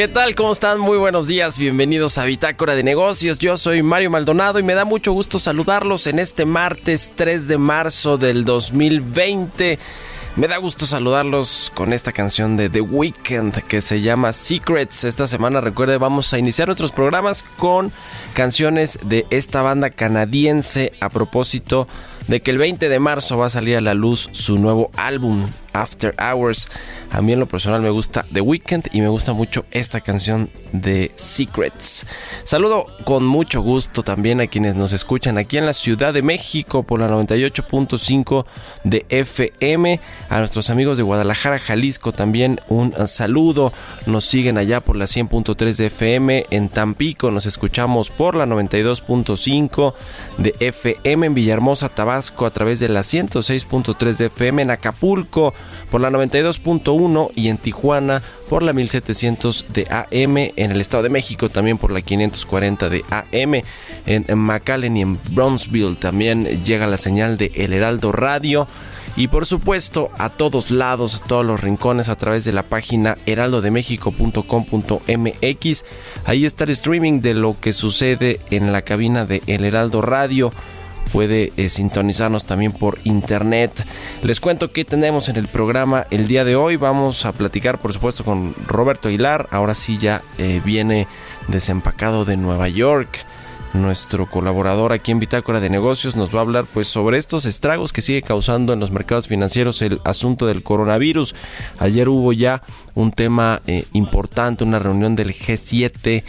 ¿Qué tal? ¿Cómo están? Muy buenos días. Bienvenidos a Bitácora de Negocios. Yo soy Mario Maldonado y me da mucho gusto saludarlos en este martes 3 de marzo del 2020. Me da gusto saludarlos con esta canción de The Weeknd que se llama Secrets. Esta semana, recuerde, vamos a iniciar nuestros programas con canciones de esta banda canadiense a propósito de que el 20 de marzo va a salir a la luz su nuevo álbum After Hours. A mí en lo personal me gusta The Weeknd y me gusta mucho esta canción de Secrets. Saludo con mucho gusto también a quienes nos escuchan aquí en la Ciudad de México por la 98.5 de FM. A nuestros amigos de Guadalajara, Jalisco también un saludo. Nos siguen allá por la 100.3 de FM. En Tampico nos escuchamos por la 92.5 de FM. En Villahermosa, Tabasco a través de la 106.3 de FM. En Acapulco por la 92.1 y en Tijuana por la 1700 de AM, en el Estado de México también por la 540 de AM, en, en McAllen y en Brownsville también llega la señal de El Heraldo Radio. Y por supuesto a todos lados, a todos los rincones a través de la página heraldodemexico.com.mx. Ahí está el streaming de lo que sucede en la cabina de El Heraldo Radio puede eh, sintonizarnos también por internet. Les cuento que tenemos en el programa el día de hoy. Vamos a platicar, por supuesto, con Roberto Aguilar. Ahora sí ya eh, viene desempacado de Nueva York. Nuestro colaborador aquí en Bitácora de Negocios nos va a hablar pues sobre estos estragos que sigue causando en los mercados financieros el asunto del coronavirus. Ayer hubo ya un tema eh, importante, una reunión del G7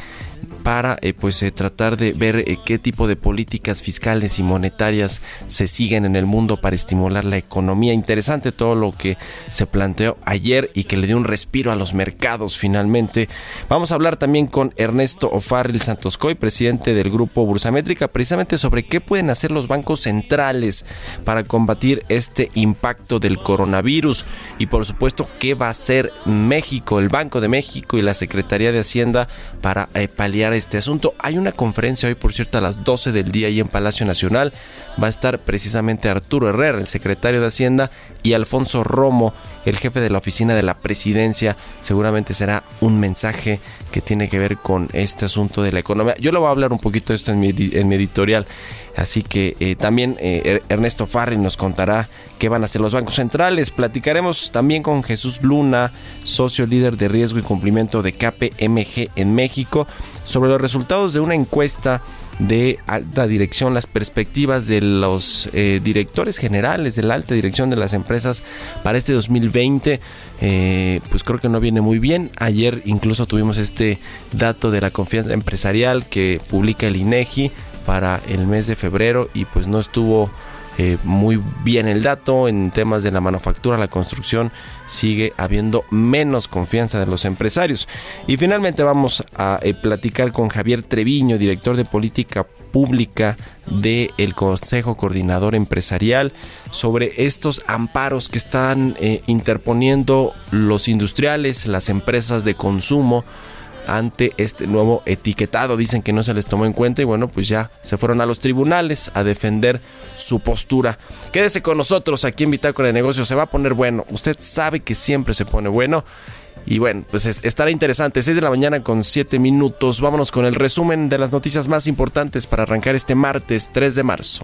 para eh, pues eh, tratar de ver eh, qué tipo de políticas fiscales y monetarias se siguen en el mundo para estimular la economía. Interesante todo lo que se planteó ayer y que le dio un respiro a los mercados finalmente. Vamos a hablar también con Ernesto Ofarril Santoscoy, presidente del grupo Bursamétrica, precisamente sobre qué pueden hacer los bancos centrales para combatir este impacto del coronavirus y por supuesto qué va a hacer México, el Banco de México y la Secretaría de Hacienda para paliar este asunto. Hay una conferencia hoy, por cierto, a las 12 del día ahí en Palacio Nacional. Va a estar precisamente Arturo Herrera, el secretario de Hacienda, y Alfonso Romo, el jefe de la oficina de la presidencia. Seguramente será un mensaje que tiene que ver con este asunto de la economía. Yo lo voy a hablar un poquito de esto en mi, editorial. Así que eh, también eh, Ernesto Farri nos contará qué van a hacer los bancos centrales. Platicaremos también con Jesús Luna, socio líder de riesgo y cumplimiento de KPMG en México, sobre los resultados de una encuesta de alta dirección, las perspectivas de los eh, directores generales de la alta dirección de las empresas para este 2020, eh, pues creo que no viene muy bien. Ayer incluso tuvimos este dato de la confianza empresarial que publica el INEGI para el mes de febrero y pues no estuvo eh, muy bien el dato en temas de la manufactura, la construcción, sigue habiendo menos confianza de los empresarios. Y finalmente vamos a eh, platicar con Javier Treviño, director de política pública del Consejo Coordinador Empresarial sobre estos amparos que están eh, interponiendo los industriales, las empresas de consumo ante este nuevo etiquetado. Dicen que no se les tomó en cuenta y bueno, pues ya se fueron a los tribunales a defender su postura. Quédese con nosotros aquí en Bitácora de Negocios, se va a poner bueno. Usted sabe que siempre se pone bueno. Y bueno, pues estará interesante. 6 de la mañana con 7 minutos. Vámonos con el resumen de las noticias más importantes para arrancar este martes 3 de marzo.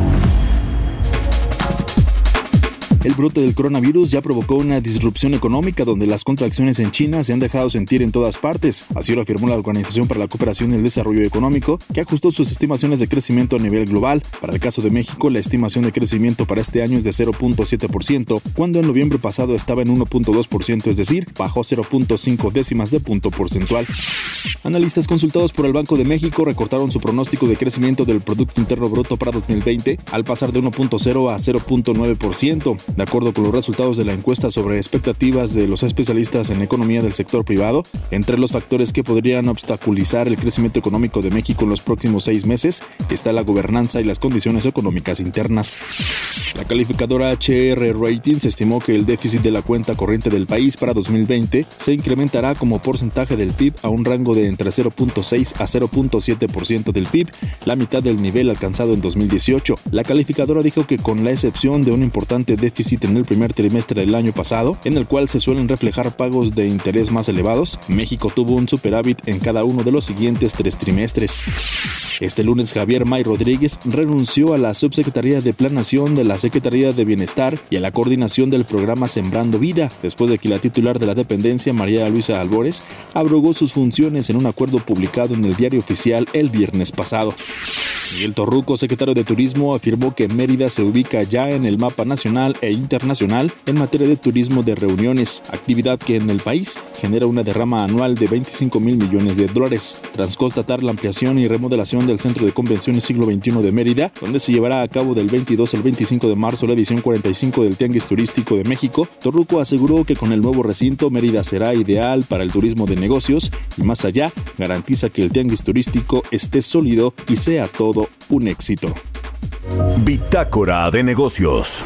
El brote del coronavirus ya provocó una disrupción económica donde las contracciones en China se han dejado sentir en todas partes. Así lo afirmó la Organización para la Cooperación y el Desarrollo Económico, que ajustó sus estimaciones de crecimiento a nivel global. Para el caso de México, la estimación de crecimiento para este año es de 0.7%, cuando en noviembre pasado estaba en 1.2%, es decir, bajó 0.5 décimas de punto porcentual. Analistas consultados por el Banco de México recortaron su pronóstico de crecimiento del Producto Interno Bruto para 2020 al pasar de 1.0 a 0.9%. De acuerdo con los resultados de la encuesta sobre expectativas de los especialistas en economía del sector privado, entre los factores que podrían obstaculizar el crecimiento económico de México en los próximos seis meses está la gobernanza y las condiciones económicas internas. La calificadora HR Ratings estimó que el déficit de la cuenta corriente del país para 2020 se incrementará como porcentaje del PIB a un rango de entre 0.6 a 0.7% del PIB, la mitad del nivel alcanzado en 2018. La calificadora dijo que con la excepción de un importante déficit en el primer trimestre del año pasado, en el cual se suelen reflejar pagos de interés más elevados, México tuvo un superávit en cada uno de los siguientes tres trimestres. Este lunes Javier May Rodríguez renunció a la subsecretaría de Planación de la Secretaría de Bienestar y a la coordinación del programa Sembrando Vida, después de que la titular de la dependencia, María Luisa Albores, abrogó sus funciones en un acuerdo publicado en el diario oficial el viernes pasado. Miguel Torruco, secretario de Turismo, afirmó que Mérida se ubica ya en el mapa nacional e internacional en materia de turismo de reuniones, actividad que en el país genera una derrama anual de 25 mil millones de dólares. Tras constatar la ampliación y remodelación del Centro de Convenciones Siglo XXI de Mérida, donde se llevará a cabo del 22 al 25 de marzo la edición 45 del Tianguis Turístico de México, Torruco aseguró que con el nuevo recinto Mérida será ideal para el turismo de negocios y más allá garantiza que el Tianguis Turístico esté sólido y sea todo un éxito. Bitácora de negocios.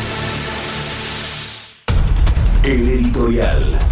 El editorial.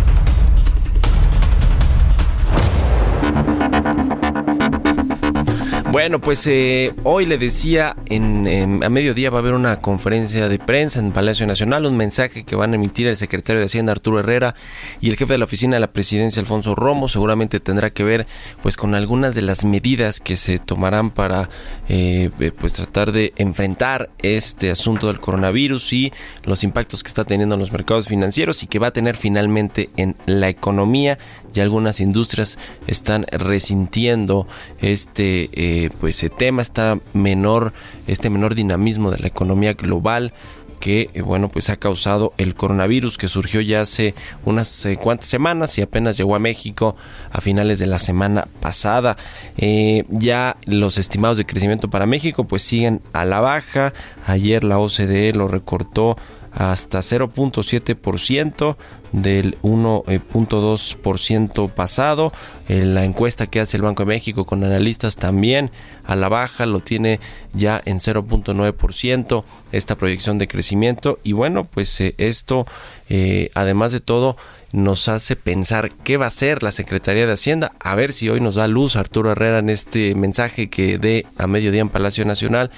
Bueno, pues eh, hoy le decía, en, a mediodía va a haber una conferencia de prensa en Palacio Nacional, un mensaje que van a emitir el secretario de Hacienda Arturo Herrera y el jefe de la oficina de la presidencia Alfonso Romo. Seguramente tendrá que ver pues con algunas de las medidas que se tomarán para eh, eh, pues tratar de enfrentar este asunto del coronavirus y los impactos que está teniendo en los mercados financieros y que va a tener finalmente en la economía. Ya algunas industrias están resintiendo este pues el tema está menor este menor dinamismo de la economía global que eh, bueno pues ha causado el coronavirus que surgió ya hace unas eh, cuantas semanas y apenas llegó a México a finales de la semana pasada. Eh, ya los estimados de crecimiento para México pues siguen a la baja. Ayer la OCDE lo recortó hasta 0.7% del 1.2% pasado. la encuesta que hace el Banco de México con analistas también a la baja, lo tiene ya en 0.9% esta proyección de crecimiento y bueno, pues eh, esto eh, además de todo nos hace pensar qué va a hacer la Secretaría de Hacienda. A ver si hoy nos da luz Arturo Herrera en este mensaje que dé a mediodía en Palacio Nacional,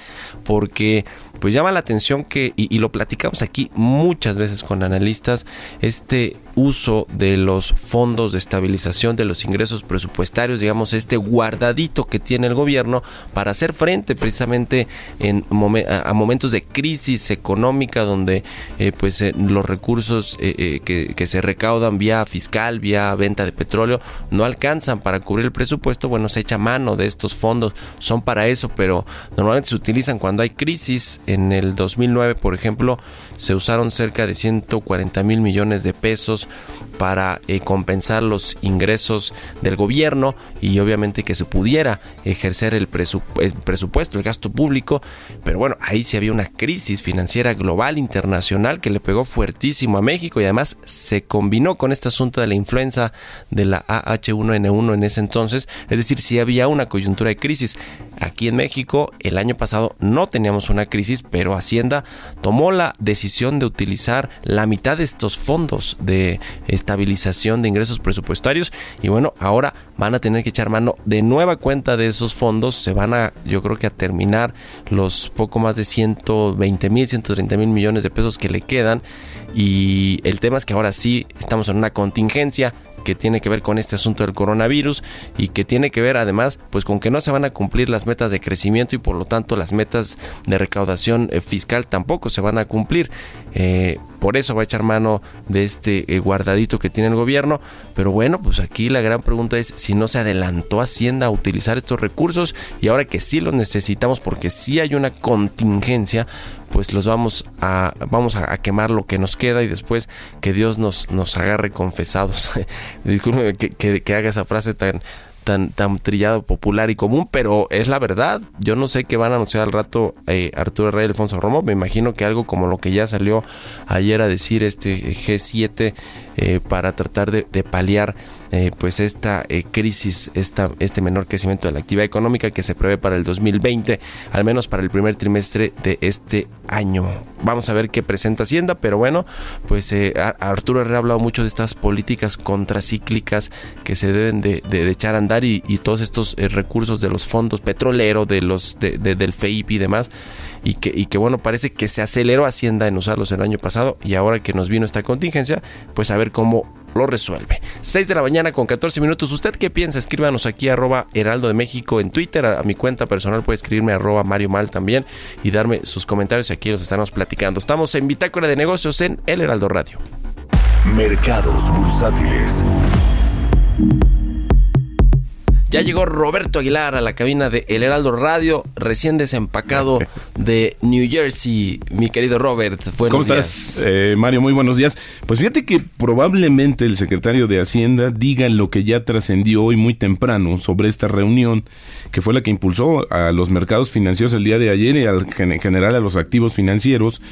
porque pues llama la atención que, y, lo platicamos aquí muchas veces con analistas, este uso de los fondos de estabilización de los ingresos presupuestarios, digamos, este guardadito que tiene el gobierno para hacer frente precisamente en a momentos de crisis económica donde eh, pues eh, los recursos eh, que, que se recaudan vía fiscal, vía venta de petróleo, no alcanzan para cubrir el presupuesto, bueno, se echa mano de estos fondos, son para eso, pero normalmente se utilizan cuando hay crisis. En el 2009, por ejemplo, se usaron cerca de 140 mil millones de pesos para eh, compensar los ingresos del gobierno y obviamente que se pudiera ejercer el, presupuesto, el gasto público, pero bueno, ahí sí había una crisis financiera global, internacional, que le pegó fuertísimo a México y además se combinó con este asunto de la influenza de la AH1N1 en ese entonces, es decir, si había una coyuntura de crisis. Aquí en México el año pasado no teníamos una crisis, pero Hacienda tomó la decisión de utilizar la mitad de estos fondos de estabilización de ingresos presupuestarios. Y bueno, ahora van a tener que echar mano de nueva cuenta de esos fondos, se van a yo creo que a terminar los poco más de 120 mil, 130 mil millones de pesos que le quedan. Y el tema es que ahora sí estamos en una contingencia, que tiene que ver con este asunto del coronavirus y que tiene que ver además pues con que no se van a cumplir las metas de crecimiento y por lo tanto las metas de recaudación eh, fiscal tampoco se van a cumplir. Eh, por eso va a echar mano de este eh, guardadito que tiene el gobierno. Pero bueno, pues aquí la gran pregunta es si no se adelantó Hacienda a utilizar estos recursos y ahora que sí los necesitamos porque sí hay una contingencia, pues los vamos a vamos a, quemar lo que nos queda y después que Dios nos, nos agarre confesados. Disculpe que, que haga esa frase tan tan, tan trillado, popular y común, pero es la verdad. Yo no sé qué van a anunciar al rato eh, Arturo Rey y Alfonso Romo. Me imagino que algo como lo que ya salió ayer a decir este G7 eh, para tratar de, paliar eh, pues esta eh, crisis, esta, este menor crecimiento de la actividad económica que se prevé para el 2020, al menos para el primer trimestre de este año. Vamos a ver qué presenta Hacienda, pero bueno, pues Arturo Herrera ha hablado mucho de estas políticas contracíclicas que se deben de, echar a andar y, todos estos recursos de los fondos petroleros, de los del FEIP y demás, y que, y que bueno, parece que se aceleró Hacienda en usarlos el año pasado y ahora que nos vino esta contingencia, pues a ver cómo lo resuelve. 6 de la mañana con 14 minutos. ¿Usted qué piensa? Escríbanos aquí arroba Heraldo de México en Twitter. A, mi cuenta personal puede escribirme arroba Mario Mal también y darme sus comentarios aquí los estamos platicando. Estamos en Bitácora de Negocios en El Heraldo Radio. Mercados bursátiles. Ya llegó Roberto Aguilar a la cabina de El Heraldo Radio, recién desempacado de New Jersey. Mi querido Robert, buenos ¿Cómo estás, eh, Mario? Muy buenos días. Pues fíjate que probablemente el secretario de Hacienda diga lo que ya trascendió hoy muy temprano sobre esta reunión, que fue la que impulsó a los mercados financieros el día de ayer y al, en general a los activos financieros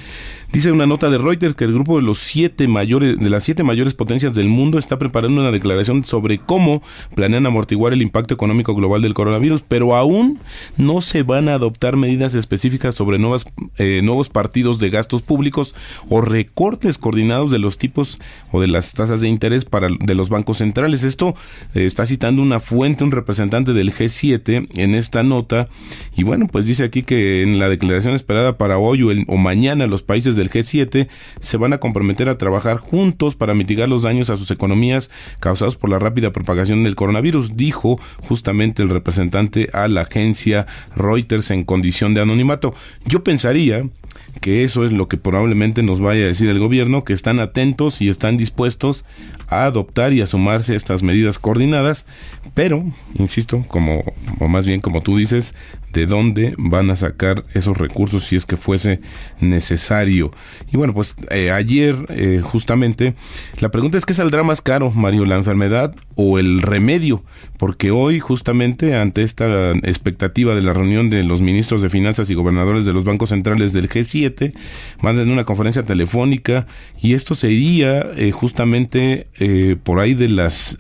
Dice una nota de Reuters que el grupo de los siete mayores, de las siete mayores potencias del mundo está preparando una declaración sobre cómo planean amortiguar el impacto económico global del coronavirus, pero aún no se van a adoptar medidas específicas sobre nuevas, eh, nuevos partidos de gastos públicos o recortes coordinados de los tipos o de las tasas de interés para de los bancos centrales. Esto eh, está citando una fuente, un representante del G7 en esta nota y bueno, pues dice aquí que en la declaración esperada para hoy o, o mañana los países del G7 se van a comprometer a trabajar juntos para mitigar los daños a sus economías causados por la rápida propagación del coronavirus, dijo justamente el representante a la agencia Reuters en condición de anonimato. Yo pensaría que eso es lo que probablemente nos vaya a decir el gobierno, que están atentos y están dispuestos a adoptar y a sumarse a estas medidas coordinadas, pero, insisto, como, o más bien como tú dices, de dónde van a sacar esos recursos si es que fuese necesario. Y bueno, pues eh, ayer eh, justamente la pregunta es qué saldrá más caro, Mario, la enfermedad o el remedio, porque hoy justamente ante esta expectativa de la reunión de los ministros de finanzas y gobernadores de los bancos centrales del G7, van a una conferencia telefónica y esto sería eh, justamente eh, por ahí de las,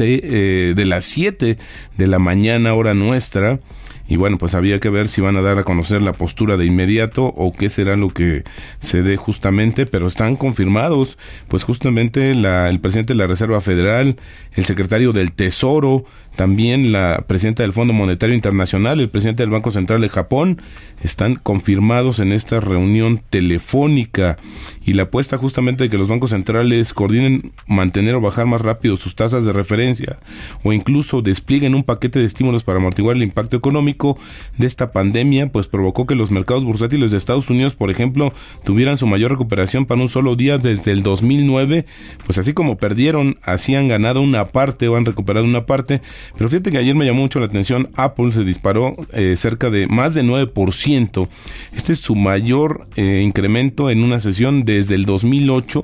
eh, de las 7 de la mañana hora nuestra. Y bueno, pues había que ver si van a dar a conocer la postura de inmediato o qué será lo que se dé justamente, pero están confirmados, pues justamente la, el presidente de la Reserva Federal, el secretario del Tesoro, también la presidenta del Fondo Monetario Internacional, el presidente del Banco Central de Japón, están confirmados en esta reunión telefónica. Y la apuesta justamente de que los bancos centrales coordinen mantener o bajar más rápido sus tasas de referencia o incluso desplieguen un paquete de estímulos para amortiguar el impacto económico de esta pandemia, pues provocó que los mercados bursátiles de Estados Unidos, por ejemplo, tuvieran su mayor recuperación para un solo día desde el 2009, pues así como perdieron, así han ganado una parte o han recuperado una parte pero fíjate que ayer me llamó mucho la atención, Apple se disparó eh, cerca de más de 9%. Este es su mayor eh, incremento en una sesión desde el 2008.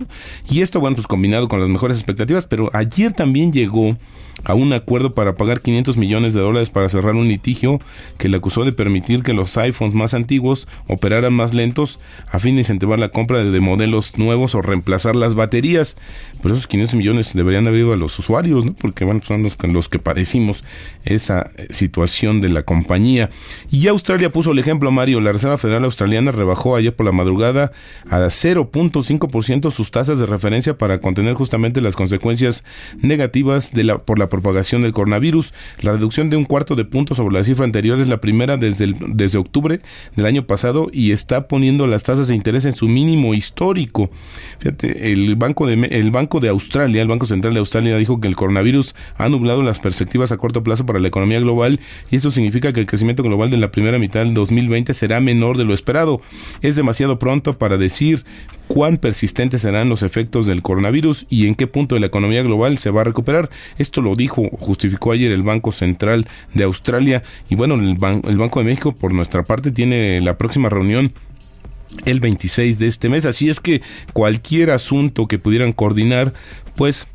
Y esto, bueno, pues combinado con las mejores expectativas, pero ayer también llegó a un acuerdo para pagar 500 millones de dólares para cerrar un litigio que le acusó de permitir que los iPhones más antiguos operaran más lentos a fin de incentivar la compra de modelos nuevos o reemplazar las baterías. Pero esos 500 millones deberían haber ido a los usuarios, ¿no? Porque bueno, son los, que padecimos esa situación de la compañía. Y Australia puso el ejemplo, Mario. La Reserva Federal Australiana rebajó ayer por la madrugada a 0.5% sus tasas de referencia para contener justamente las consecuencias negativas de la, por la propagación del coronavirus. La reducción de un cuarto de punto sobre la cifra anterior es la primera desde, desde octubre del año pasado y está poniendo las tasas de interés en su mínimo histórico. Fíjate, el Banco de, el banco de Australia, el Banco Central de Australia, dijo que el coronavirus ha nublado las perspectivas a corto plazo para la economía global y esto significa que el crecimiento global de la primera mitad del 2020 será menor de lo esperado. Es demasiado pronto para decir cuán persistentes serán los efectos del coronavirus y en qué punto de la economía global se va a recuperar. Esto lo dijo, justificó ayer el Banco Central de Australia y bueno, el, el Banco de México por nuestra parte tiene la próxima reunión el 26 de este mes. Así es que cualquier asunto que pudieran coordinar, pues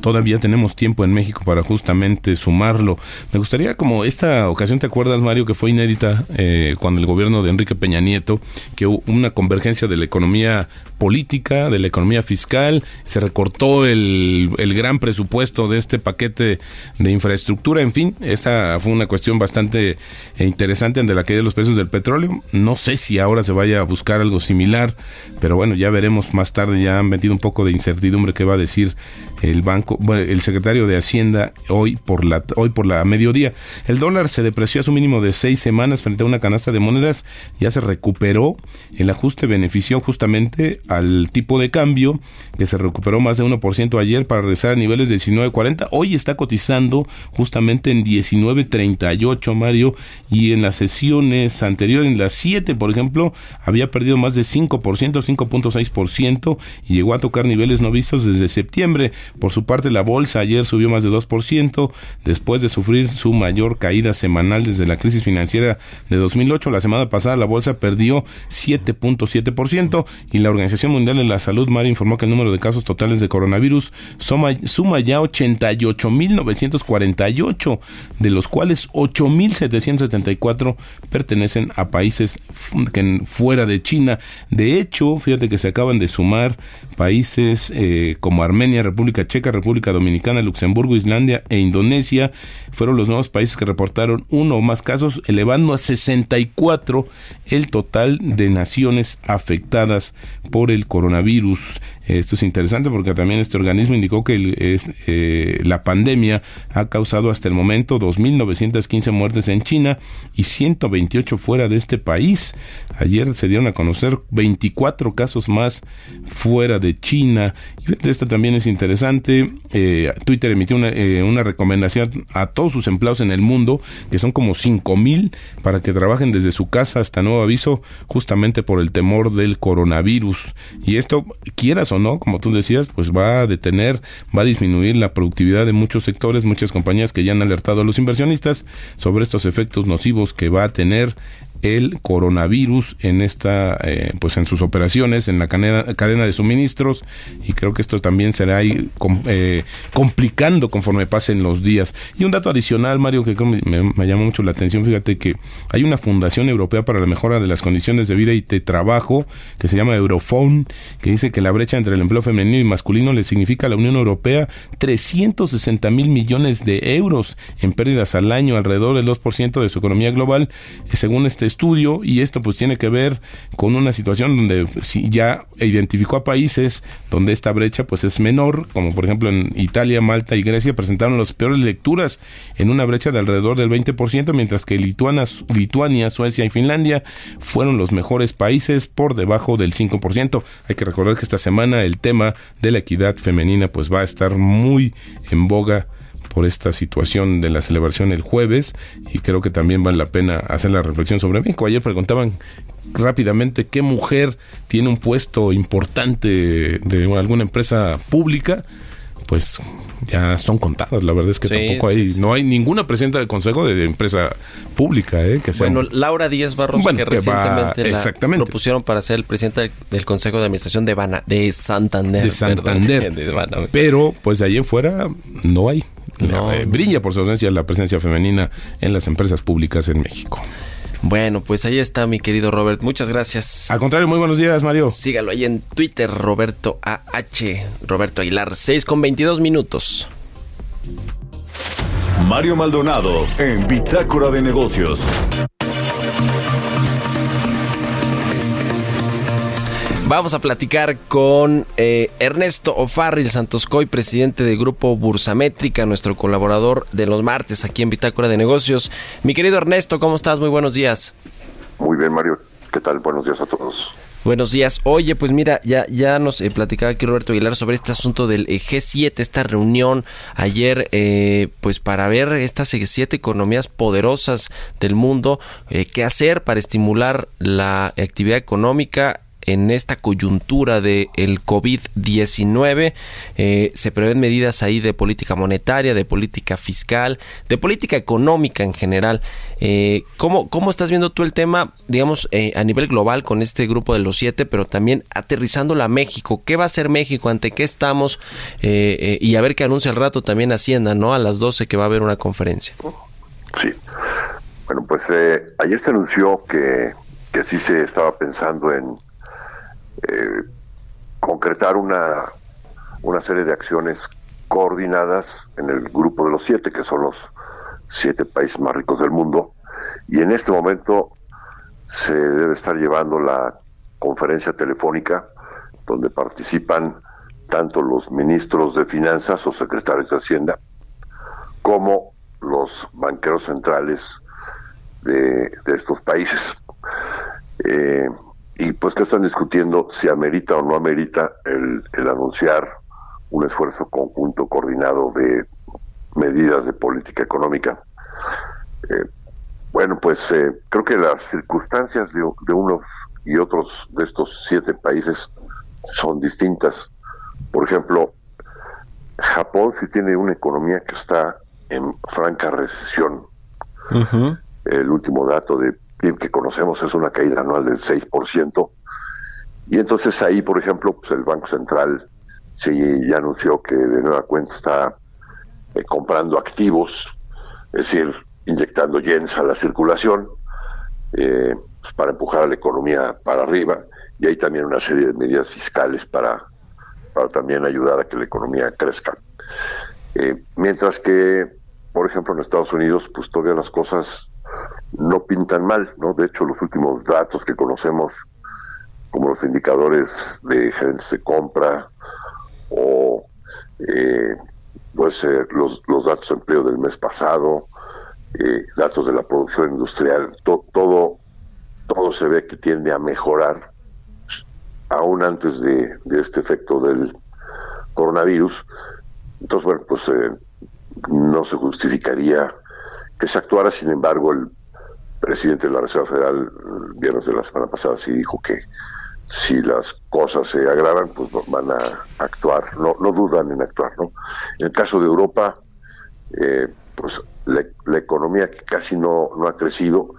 todavía tenemos tiempo en México para justamente sumarlo. Me gustaría, como esta ocasión, ¿te acuerdas, Mario, que fue inédita eh, cuando el gobierno de Enrique Peña Nieto, que hubo una convergencia de la economía política, de la economía fiscal, se recortó el, el gran presupuesto de este paquete de infraestructura, en fin, esa fue una cuestión bastante eh, interesante ante la caída de los precios del petróleo. No sé si ahora se vaya a buscar algo similar, pero bueno, ya veremos más tarde, ya han metido un poco de incertidumbre que va a decir el banco, bueno, el secretario de Hacienda hoy por la hoy por la mediodía. El dólar se depreció a su mínimo de seis semanas frente a una canasta de monedas, ya se recuperó. El ajuste benefició justamente al tipo de cambio que se recuperó más de 1% ayer para regresar a niveles de 19.40. Hoy está cotizando justamente en 19.38, Mario, y en las sesiones anteriores, en las 7, por ejemplo, había perdido más de 5%, 5.6% y llegó a tocar niveles no vistos desde septiembre. Por su parte, la bolsa ayer subió más de 2% después de sufrir su mayor caída semanal desde la crisis financiera de 2008. La semana pasada la bolsa perdió 7.7% y la Organización Mundial de la Salud, Mario, informó que el número de casos totales de coronavirus suma, suma ya 88.948, de los cuales 8.774 pertenecen a países fuera de China. De hecho, fíjate que se acaban de sumar países eh, como Armenia, República Checa, República Dominicana, Luxemburgo, Islandia e Indonesia fueron los nuevos países que reportaron uno o más casos, elevando a 64 el total de naciones afectadas por el coronavirus. Esto es interesante porque también este organismo indicó que eh, la pandemia ha causado hasta el momento 2.915 muertes en China y 128 fuera de este país. Ayer se dieron a conocer 24 casos más fuera de China. Y esto también es interesante. Eh, Twitter emitió una, eh, una recomendación a todos sus empleados en el mundo, que son como 5.000, para que trabajen desde su casa hasta nuevo aviso, justamente por el temor del coronavirus. Y esto, quieras no, como tú decías, pues va a detener, va a disminuir la productividad de muchos sectores, muchas compañías que ya han alertado a los inversionistas sobre estos efectos nocivos que va a tener el coronavirus en esta, eh, pues en sus operaciones, en la cadena, cadena de suministros y creo que esto también será ahí eh, complicando conforme pasen los días. Y un dato adicional, Mario, que me, me llama mucho la atención, fíjate que hay una Fundación Europea para la Mejora de las Condiciones de Vida y de Trabajo que se llama Europhone, que dice que la brecha entre el empleo femenino y masculino le significa a la Unión Europea 360 mil millones de euros en pérdidas al año, alrededor del 2% de su economía global, según este estudio, y esto pues tiene que ver con una situación donde si ya identificó a países donde esta brecha pues es menor, como por ejemplo en Italia, Malta y Grecia presentaron las peores lecturas en una brecha de alrededor del 20%, mientras que Lituania, Lituania, Suecia y Finlandia fueron los mejores países por debajo del 5%. Hay que recordar que esta semana el tema de la equidad femenina pues va a estar muy en boga por esta situación de la celebración el jueves y creo que también vale la pena hacer la reflexión sobre México. Ayer preguntaban rápidamente qué mujer tiene un puesto importante de alguna empresa pública, pues ya son contadas. La verdad es que tampoco hay, no hay ninguna presidenta del consejo de empresa pública, ¿eh? Que bueno, Laura Díaz Barros, que, recientemente la propusieron para ser el presidente del, consejo de administración de Bana, de Santander. De Santander. Pero, pues de ahí en fuera, no hay. Eh, brilla por su ausencia la presencia femenina en las empresas públicas en México. Bueno, pues ahí está mi querido Robert. Muchas gracias. Al contrario, muy buenos días, Mario. Sígalo ahí en Twitter, Roberto AH, Roberto Aguilar, 6 con 22 minutos. Mario Maldonado en Bitácora de Negocios. Vamos a platicar con eh, Ernesto Ofarril Santoscoy, presidente del grupo Bursamétrica, nuestro colaborador de los martes aquí en Bitácora de Negocios. Mi querido Ernesto, ¿cómo estás? Muy buenos días. Muy bien, Mario. ¿Qué tal? Buenos días a todos. Buenos días. Oye, pues mira, ya, ya nos eh, platicaba aquí Roberto Aguilar sobre este asunto del eh, G7, esta reunión ayer, pues para ver estas siete economías poderosas del mundo, qué hacer para estimular la actividad económica en esta coyuntura del el COVID-19. Eh, se prevén medidas ahí de política monetaria, de política fiscal, de política económica en general. Eh, ¿cómo, ¿Cómo estás viendo tú el tema, digamos, eh, a nivel global con este grupo de los siete, pero también aterrizándolo a México? ¿Qué va a hacer México? ¿Ante qué estamos? y a ver qué anuncia el rato también Hacienda, ¿no? A las 12 que va a haber una conferencia. Sí. Bueno, pues ayer se anunció que, que sí se estaba pensando en eh, concretar una, una serie de acciones coordinadas en el grupo de los siete, que son los siete países más ricos del mundo, y en este momento se debe estar llevando la conferencia telefónica donde participan tanto los ministros de finanzas o secretarios de Hacienda como los banqueros centrales de, estos países. Eh, y pues que están discutiendo si amerita o no amerita el, anunciar un esfuerzo conjunto coordinado de medidas de política económica. Eh, bueno, pues eh, creo que las circunstancias de, unos y otros de estos siete países son distintas. Por ejemplo, Japón sí tiene una economía que está en franca recesión. El último dato de que conocemos es una caída anual del 6%. Y entonces ahí, por ejemplo, pues el Banco Central sí ya anunció que de nueva cuenta está eh, comprando activos, es decir, inyectando yens a la circulación eh, pues, para empujar a la economía para arriba. Y hay también una serie de medidas fiscales para, para también ayudar a que la economía crezca. Eh, mientras que, por ejemplo, en Estados Unidos, pues todavía las cosas no pintan mal, ¿no? De hecho, los últimos datos que conocemos, como los indicadores de gerentes de compra o eh, pues eh, los, los datos de empleo del mes pasado, eh, datos de la producción industrial, todo todo se ve que tiende a mejorar aún antes de, de este efecto del coronavirus. Entonces, bueno, pues no se justificaría que se actuara, sin embargo, el presidente de la Reserva Federal viernes de la semana pasada sí dijo que si las cosas se agravan, pues van a actuar, no, no dudan en actuar, ¿no? En el caso de Europa, eh, pues la, economía que casi no, no ha crecido,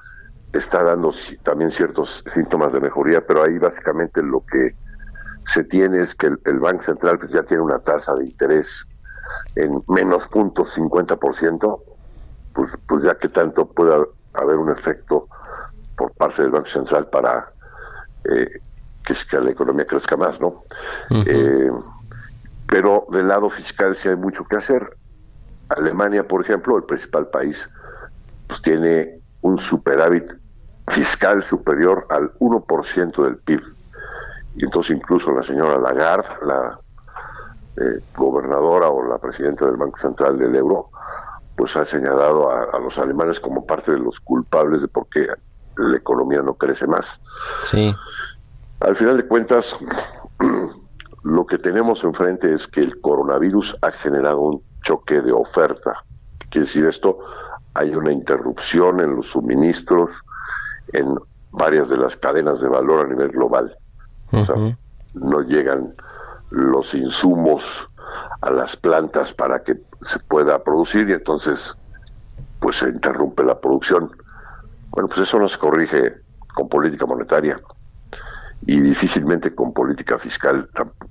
está dando también ciertos síntomas de mejoría, pero ahí básicamente lo que se tiene es que el, Banco Central pues, ya tiene una tasa de interés en menos punto 50%, pues, pues ya que tanto pueda haber un efecto por parte del Banco Central para eh, que, la economía crezca más, ¿no? Eh, pero del lado fiscal sí hay mucho que hacer. Alemania, por ejemplo, el principal país, pues tiene un superávit fiscal superior al 1% del PIB. Y entonces incluso la señora Lagarde, la eh, gobernadora o la presidenta del Banco Central del Euro, pues ha señalado a, los alemanes como parte de los culpables de por qué la economía no crece más. Sí. Al final de cuentas, lo que tenemos enfrente es que el coronavirus ha generado un choque de oferta. ¿Qué quiere decir esto? Hay una interrupción en los suministros en varias de las cadenas de valor a nivel global. O sea, no llegan los insumos a las plantas para que se pueda producir y entonces pues se interrumpe la producción. Bueno, pues eso no se corrige con política monetaria y difícilmente con política fiscal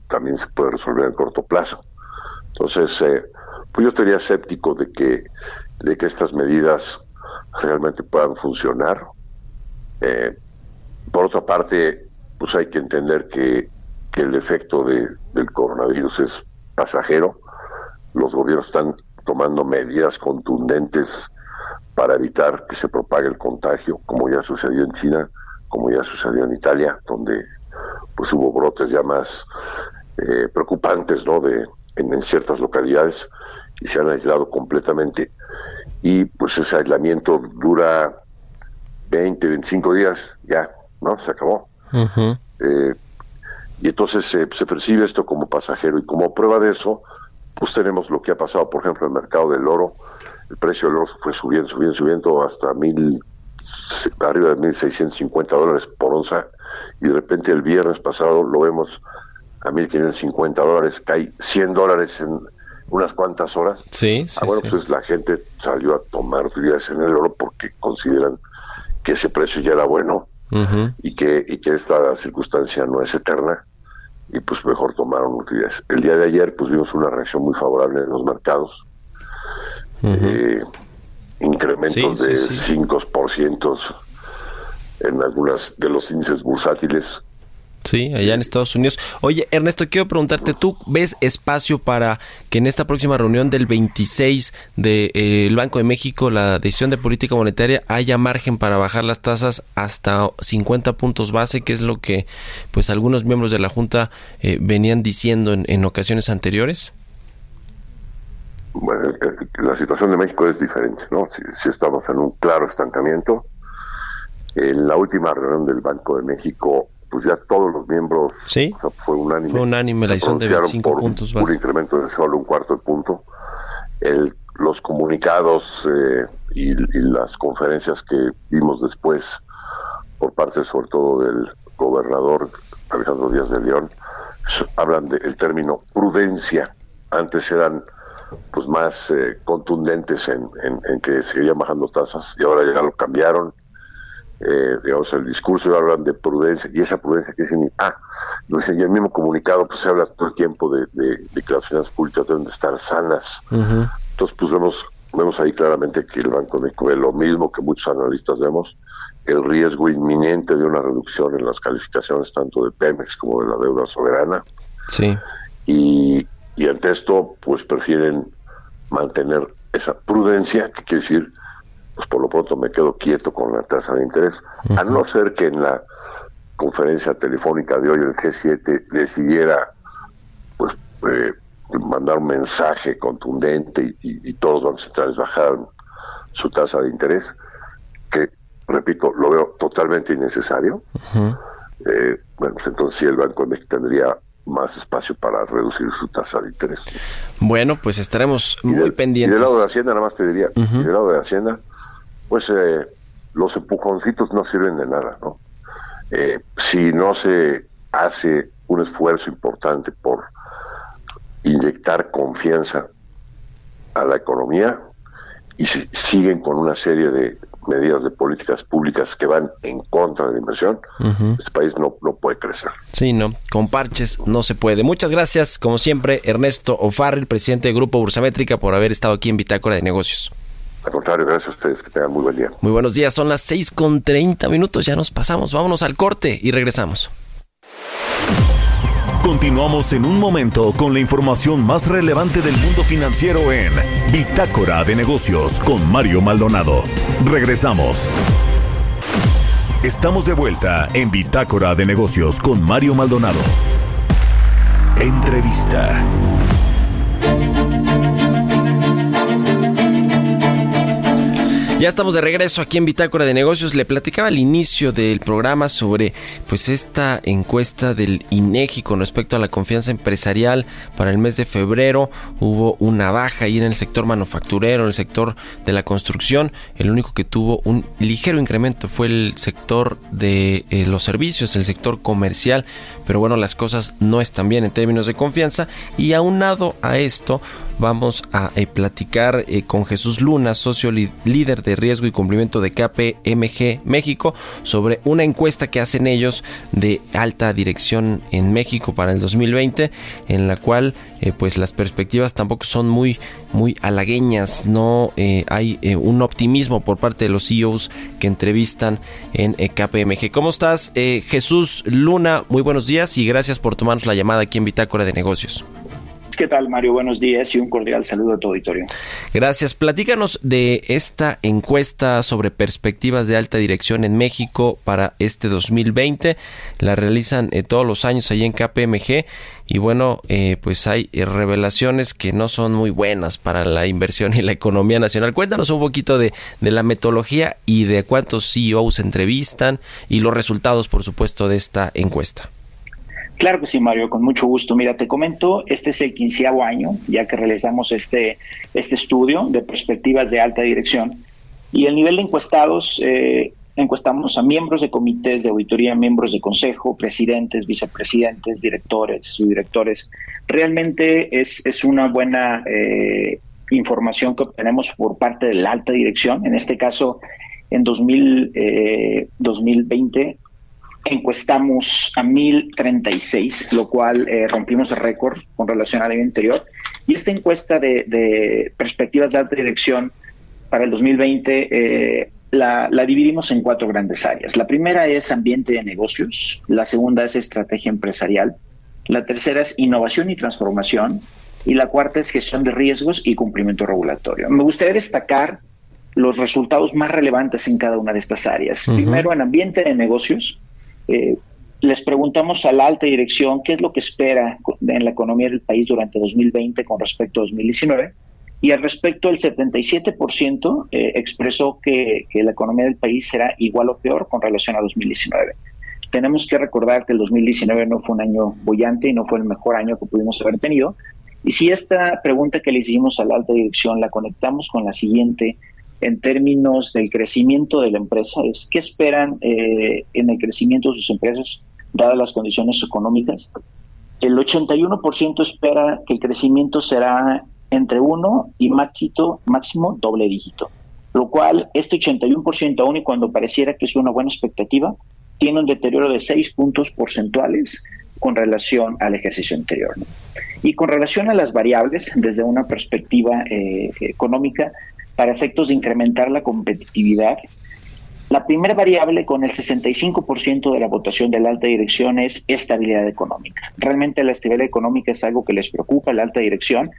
también se puede resolver en corto plazo. Entonces, eh, pues yo estaría escéptico de que, de que estas medidas realmente puedan funcionar. Eh, por otra parte, pues hay que entender que, que el efecto de, del coronavirus es pasajero. Los gobiernos están tomando medidas contundentes para evitar que se propague el contagio, como ya sucedió en China, como ya sucedió en Italia, donde pues hubo brotes ya más eh, preocupantes, ¿no? De en, ciertas localidades y se han aislado completamente y pues ese aislamiento dura 20, 25 días, ya, ¿no? Se acabó. Eh, y entonces se percibe esto como pasajero y como prueba de eso, pues tenemos lo que ha pasado, por ejemplo, en el mercado del oro. El precio del oro fue subiendo, subiendo, subiendo hasta mil, arriba de 1.650 dólares por onza y de repente el viernes pasado lo vemos a 1.550 dólares, cae 100 dólares en unas cuantas horas. Sí, sí. Ah, bueno, pues la gente salió a tomar utilidades en el oro porque consideran que ese precio ya era bueno y, que, y que esta circunstancia no es eterna y pues mejor tomaron utilidades. El día de ayer pues vimos una reacción muy favorable en los mercados. Eh, incrementos de 5% en algunas de los índices bursátiles. Sí, allá en Estados Unidos. Oye, Ernesto, quiero preguntarte, ¿tú ves espacio para que en esta próxima reunión del 26 del de, eh, Banco de México, la decisión de política monetaria, haya margen para bajar las tasas hasta 50 puntos base, que es lo que pues algunos miembros de la Junta eh, venían diciendo en, ocasiones anteriores? Bueno, la situación de México es diferente, ¿no? si estamos en un claro estancamiento, en la última reunión del Banco de México, pues ya todos los miembros, ¿Sí? fue unánime. Fue unánime la decisión de 25 puntos un, un incremento de solo un cuarto de punto. El, los comunicados eh, y, las conferencias que vimos después por parte sobre todo del gobernador Alejandro Díaz de León hablan del término prudencia. Antes eran pues más eh, contundentes en, en, en, que seguían bajando tasas y ahora ya lo cambiaron eh, digamos, el discurso hablan de prudencia, y esa prudencia que dicen, ah, en el mismo comunicado pues se habla todo el tiempo de, que las finanzas públicas deben de estar sanas. Entonces, pues vemos, vemos ahí claramente que el Banco de México ve lo mismo que muchos analistas vemos, el riesgo inminente de una reducción en las calificaciones tanto de Pemex como de la deuda soberana. Sí. Y, y ante esto, pues prefieren mantener esa prudencia, que quiere decir pues por lo pronto me quedo quieto con la tasa de interés, a no ser que en la conferencia telefónica de hoy el G7 decidiera pues eh, mandar un mensaje contundente y, todos los bancos centrales bajaran su tasa de interés, que repito, lo veo totalmente innecesario. Eh, bueno, pues entonces sí el Banco México tendría más espacio para reducir su tasa de interés. Bueno, pues estaremos muy pendientes. Y del lado de Hacienda, nada más te diría, del lado de Hacienda, pues eh, los empujoncitos no sirven de nada, ¿no? Eh, si no se hace un esfuerzo importante por inyectar confianza a la economía y si siguen con una serie de medidas de políticas públicas que van en contra de la inversión, este país no, no puede crecer. Sí, no, con parches no se puede. Muchas gracias, como siempre, Ernesto Ofarril, presidente del Grupo Bursamétrica, por haber estado aquí en Bitácora de Negocios. Al contrario, gracias a ustedes, que tengan muy buen día. Muy buenos días, son las 6 con 30 minutos, ya nos pasamos, vámonos al corte y regresamos. Continuamos en un momento con la información más relevante del mundo financiero en Bitácora de Negocios con Mario Maldonado. Regresamos. Estamos de vuelta en Bitácora de Negocios con Mario Maldonado. Entrevista. Ya estamos de regreso aquí en Bitácora de Negocios. Le platicaba al inicio del programa sobre pues esta encuesta del INEGI con respecto a la confianza empresarial para el mes de febrero. Hubo una baja ahí en el sector manufacturero, en el sector de la construcción. El único que tuvo un ligero incremento fue el sector de eh, los servicios, el sector comercial. Pero bueno, las cosas no están bien en términos de confianza. Y aunado a esto, vamos a eh, platicar eh, con Jesús Luna, socio líder de riesgo y cumplimiento de KPMG México, sobre una encuesta que hacen ellos de alta dirección en México para el 2020, en la cual eh, pues las perspectivas tampoco son muy muy halagueñas, no hay un optimismo por parte de los CEOs que entrevistan en KPMG. ¿Cómo estás, Jesús Luna? Muy buenos días y gracias por tomarnos la llamada aquí en Bitácora de Negocios. ¿Qué tal, Mario? Buenos días y un cordial saludo a tu auditorio. Gracias. Platícanos de esta encuesta sobre perspectivas de alta dirección en México para este 2020. La realizan eh, todos los años ahí en KPMG y bueno, eh, pues hay eh, revelaciones que no son muy buenas para la inversión y la economía nacional. Cuéntanos un poquito de, de la metodología y de cuántos CEOs entrevistan y los resultados, por supuesto, de esta encuesta. Claro que sí, Mario, con mucho gusto. Mira, te comento, este es el quinceavo año ya que realizamos este, este estudio de perspectivas de alta dirección y el nivel de encuestados, eh, encuestamos a miembros de comités de auditoría, miembros de consejo, presidentes, vicepresidentes, directores, subdirectores. Realmente es, es una buena eh, información que obtenemos por parte de la alta dirección. En este caso, en 2000, eh, 2020 encuestamos a 1036, lo cual eh, rompimos el récord con relación al año anterior. Y esta encuesta de, perspectivas de alta dirección para el 2020 eh, la, la, dividimos en cuatro grandes áreas. La primera es ambiente de negocios, la segunda es estrategia empresarial, la tercera es innovación y transformación y la cuarta es gestión de riesgos y cumplimiento regulatorio. Me gustaría destacar los resultados más relevantes en cada una de estas áreas. Primero, en ambiente de negocios, eh, les preguntamos a la alta dirección qué es lo que espera en la economía del país durante 2020 con respecto a 2019 y al respecto el 77% eh, expresó que, la economía del país será igual o peor con relación a 2019. Tenemos que recordar que el 2019 no fue un año bollante y no fue el mejor año que pudimos haber tenido. Y si esta pregunta que le hicimos a la alta dirección la conectamos con la siguiente, en términos del crecimiento de la empresa es qué esperan eh, en el crecimiento de sus empresas dadas las condiciones económicas. El 81% espera que el crecimiento será entre 1 y máximo, máximo doble dígito, lo cual este 81% aún y cuando pareciera que es una buena expectativa, tiene un deterioro de 6 puntos porcentuales con relación al ejercicio anterior. Y con relación a las variables, desde una perspectiva eh, económica, para efectos de incrementar la competitividad. La primera variable con el 65% de la votación de la alta dirección es estabilidad económica. Realmente la estabilidad económica es algo que les preocupa a la alta dirección.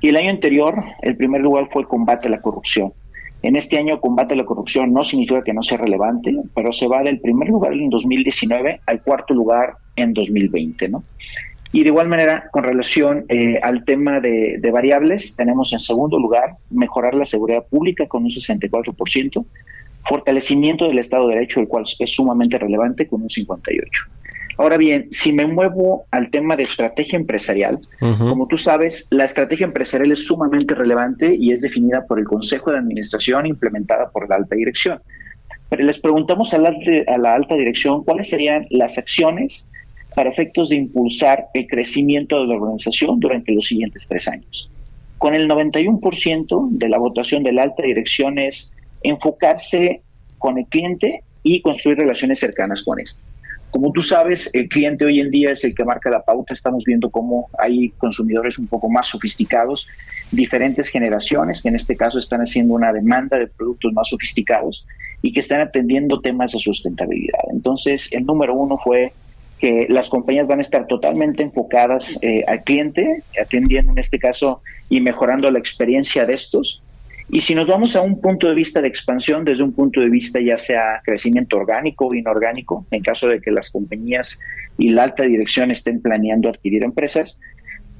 Y el año anterior, el primer lugar fue el combate a la corrupción. En este año, combate a la corrupción no significa que no sea relevante, pero se va del primer lugar en 2019 al cuarto lugar en 2020, ¿no? Y de igual manera, con relación eh, al tema de, variables, tenemos en segundo lugar mejorar la seguridad pública con un 64%, fortalecimiento del Estado de Derecho, el cual es sumamente relevante, con un 58%. Ahora bien, si me muevo al tema de estrategia empresarial, como tú sabes, la estrategia empresarial es sumamente relevante y es definida por el Consejo de Administración implementada por la alta dirección. Pero les preguntamos a la, a la alta dirección cuáles serían las acciones para efectos de impulsar el crecimiento de la organización durante los siguientes tres años. Con el 91% de la votación de la alta dirección es enfocarse con el cliente y construir relaciones cercanas con este. Como tú sabes, el cliente hoy en día es el que marca la pauta. Estamos viendo cómo hay consumidores un poco más sofisticados, diferentes generaciones que en este caso están haciendo una demanda de productos más sofisticados y que están atendiendo temas de sustentabilidad. Entonces, el número uno fue que las compañías van a estar totalmente enfocadas eh, al cliente, atendiendo en este caso y mejorando la experiencia de estos. Y si nos vamos a un punto de vista de expansión, desde un punto de vista ya sea crecimiento orgánico o inorgánico, en caso de que las compañías y la alta dirección estén planeando adquirir empresas,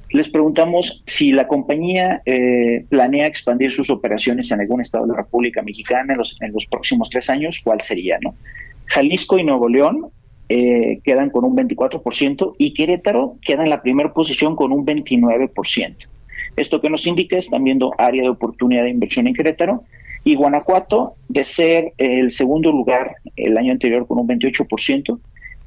les preguntamos si la compañía eh, planea expandir sus operaciones en algún estado de la República Mexicana en los, en los próximos tres años, ¿cuál sería? No? Jalisco y Nuevo León eh, quedan con un 24% y Querétaro queda en la primera posición con un 29%. Esto que nos indica, están viendo área de oportunidad de inversión en Querétaro y Guanajuato, de ser el segundo lugar el año anterior con un 28%,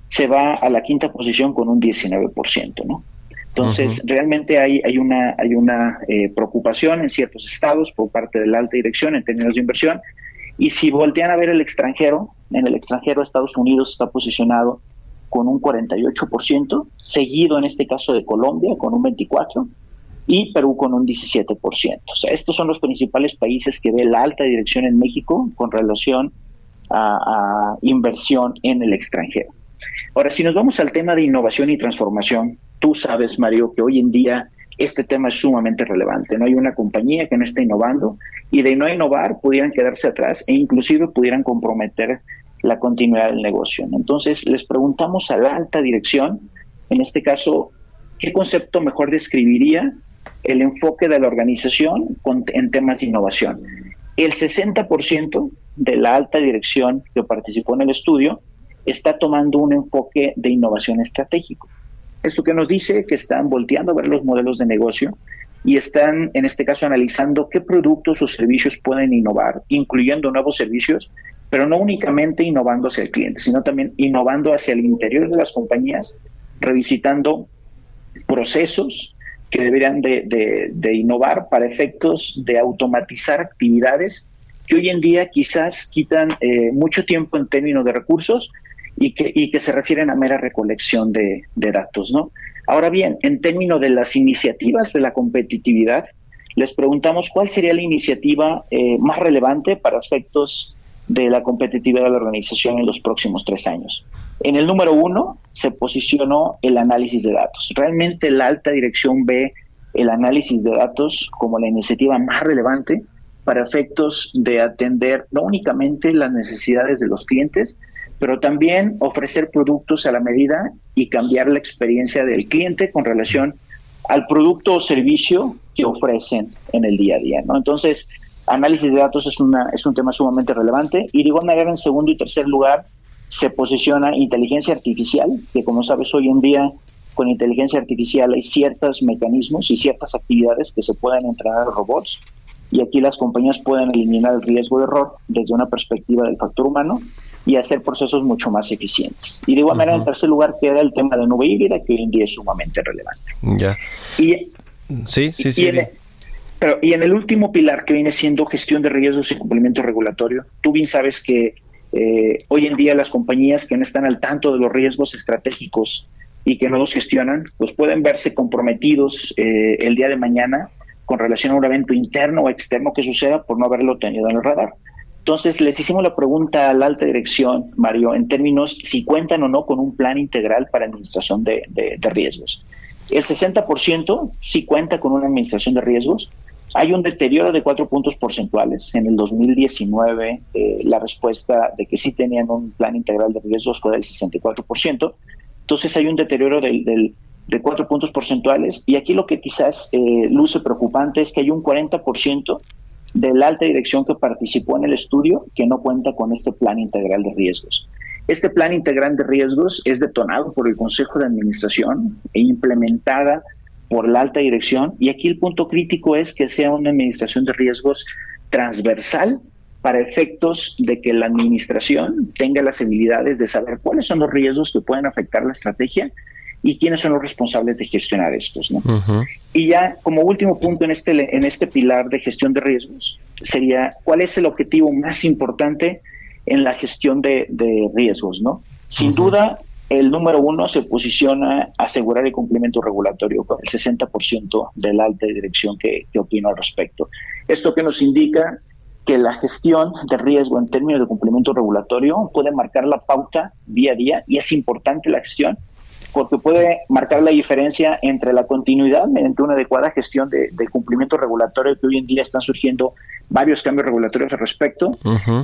se va a la quinta posición con un 19%, ¿no? Entonces, realmente hay, hay una, hay una eh, preocupación en ciertos estados por parte de la alta dirección en términos de inversión. Y si voltean a ver el extranjero, en el extranjero Estados Unidos está posicionado con un 48%, seguido en este caso de Colombia con un 24% y Perú con un 17%. O sea, estos son los principales países que ve la alta dirección en México con relación a, inversión en el extranjero. Ahora, si nos vamos al tema de innovación y transformación, tú sabes, Mario, que hoy en día este tema es sumamente relevante. No hay una compañía que no esté innovando y de no innovar pudieran quedarse atrás e inclusive pudieran comprometer la continuidad del negocio. Entonces, les preguntamos a la alta dirección, en este caso, ¿qué concepto mejor describiría el enfoque de la organización en temas de innovación? El 60% de la alta dirección que participó en el estudio está tomando un enfoque de innovación estratégico. Esto que nos dice que están volteando a ver los modelos de negocio y están, en este caso, analizando qué productos o servicios pueden innovar, incluyendo nuevos servicios pero no únicamente innovando hacia el cliente, sino también innovando hacia el interior de las compañías, revisitando procesos que deberían de, innovar para efectos de automatizar actividades que hoy en día quizás quitan eh, mucho tiempo en términos de recursos y que, y que se refieren a mera recolección de, datos. ¿no? Ahora bien, en términos de las iniciativas de la competitividad, les preguntamos cuál sería la iniciativa eh, más relevante para efectos de la competitividad de la organización en los próximos tres años. En el número uno se posicionó el análisis de datos. Realmente la alta dirección ve el análisis de datos como la iniciativa más relevante para efectos de atender no únicamente las necesidades de los clientes, pero también ofrecer productos a la medida y cambiar la experiencia del cliente con relación al producto o servicio que ofrecen en el día a día. ¿no? Entonces, Análisis de datos es, una, es un tema sumamente relevante. Y de igual manera, en segundo y tercer lugar, se posiciona inteligencia artificial, que como sabes hoy en día con inteligencia artificial hay ciertos mecanismos y ciertas actividades que se pueden entrenar a robots y aquí las compañías pueden eliminar el riesgo de error desde una perspectiva del factor humano y hacer procesos mucho más eficientes. Y de igual manera, en tercer lugar, queda el tema de nube híbrida, que hoy en día es sumamente relevante. Ya. Y, sí, sí, sí y en el último pilar que viene siendo gestión de riesgos y cumplimiento regulatorio, tú bien sabes que eh, hoy en día las compañías que no están al tanto de los riesgos estratégicos y que no los gestionan, pues pueden verse comprometidos eh, el día de mañana con relación a un evento interno o externo que suceda por no haberlo tenido en el radar. Entonces, les hicimos la pregunta a la alta dirección, Mario, en términos si cuentan o no con un plan integral para administración de, de riesgos. El 60% sí cuenta con una administración de riesgos, hay un deterioro de cuatro puntos porcentuales. En el 2019, eh, la respuesta de que sí tenían un plan integral de riesgos fue del 64%. Entonces hay un deterioro de cuatro puntos porcentuales. Y aquí lo que quizás eh, luce preocupante es que hay un 40% de la alta dirección que participó en el estudio que no cuenta con este plan integral de riesgos. Este plan integral de riesgos es detonado por el Consejo de Administración e implementada por la alta dirección. Y aquí el punto crítico es que sea una administración de riesgos transversal para efectos de que la administración tenga las habilidades de saber cuáles son los riesgos que pueden afectar la estrategia y quiénes son los responsables de gestionar estos. ¿no? Y ya como último punto en este, en este pilar de gestión de riesgos sería cuál es el objetivo más importante en la gestión de, riesgos. ¿no? Sin duda, el número uno se posiciona a asegurar el cumplimiento regulatorio con el 60% de la alta dirección que, que opina al respecto. Esto que nos indica que la gestión de riesgo en términos de cumplimiento regulatorio puede marcar la pauta día a día y es importante la gestión porque puede marcar la diferencia entre la continuidad mediante una adecuada gestión de, cumplimiento regulatorio que hoy en día están surgiendo varios cambios regulatorios al respecto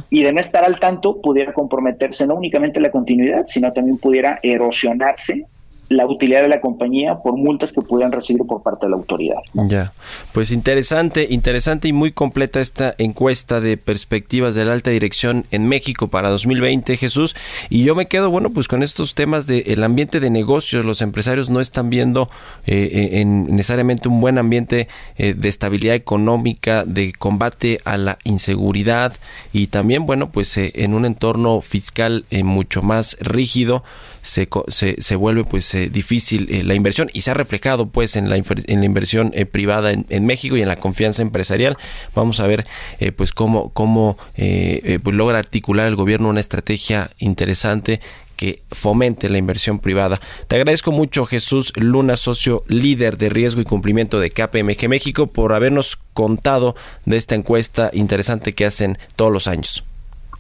y de no estar al tanto pudiera comprometerse no únicamente la continuidad sino también pudiera erosionarse la utilidad de la compañía por multas que pudieran recibir por parte de la autoridad. Ya, pues interesante, interesante y muy completa esta encuesta de perspectivas de la alta dirección en México para 2020, Jesús. Y yo me quedo, bueno, pues con estos temas del ambiente de negocios. Los empresarios no están viendo eh, eh, en necesariamente un buen ambiente eh, de estabilidad económica, de combate a la inseguridad y también, bueno, pues en un entorno fiscal mucho más rígido se, se, se vuelve pues eh, difícil eh, la inversión y se ha reflejado pues en la, inversión eh, privada en, México y en la confianza empresarial. Vamos a ver pues cómo, cómo pues, logra articular el gobierno una estrategia interesante que fomente la inversión privada. Te agradezco mucho Jesús Luna, socio líder de riesgo y cumplimiento de KPMG México, por habernos contado de esta encuesta interesante que hacen todos los años.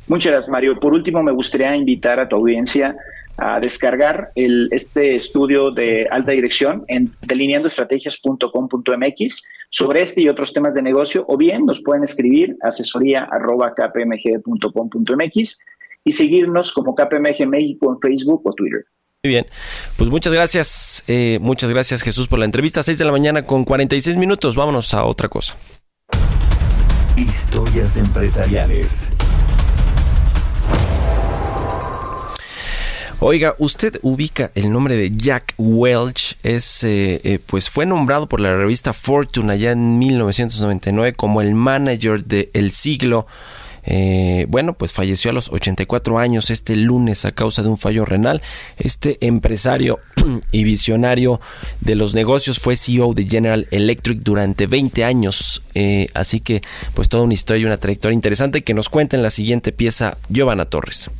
Muchas gracias, Mario. Por último, me gustaría invitar a tu audiencia a descargar el, este estudio de alta dirección en delineandoestrategias.com.mx sobre este y otros temas de negocio o bien nos pueden escribir asesoría arroba kpmg.com.mx y seguirnos como KPMG México en Facebook o Twitter. Muy bien, pues muchas gracias, eh, muchas gracias Jesús por la entrevista. 6 de la mañana con 46 minutos, vámonos a otra cosa. Historias empresariales. Oiga, usted ubica el nombre de Jack Welch, es, eh, eh, pues fue nombrado por la revista Fortune allá en 1999 como el manager del siglo. Eh, bueno, pues falleció a los 84 años este lunes a causa de un fallo renal. Este empresario y visionario de los negocios fue CEO de General Electric durante 20 años. así que, pues toda una historia y una trayectoria interesante que nos cuenta en la siguiente pieza Giovanna Torres.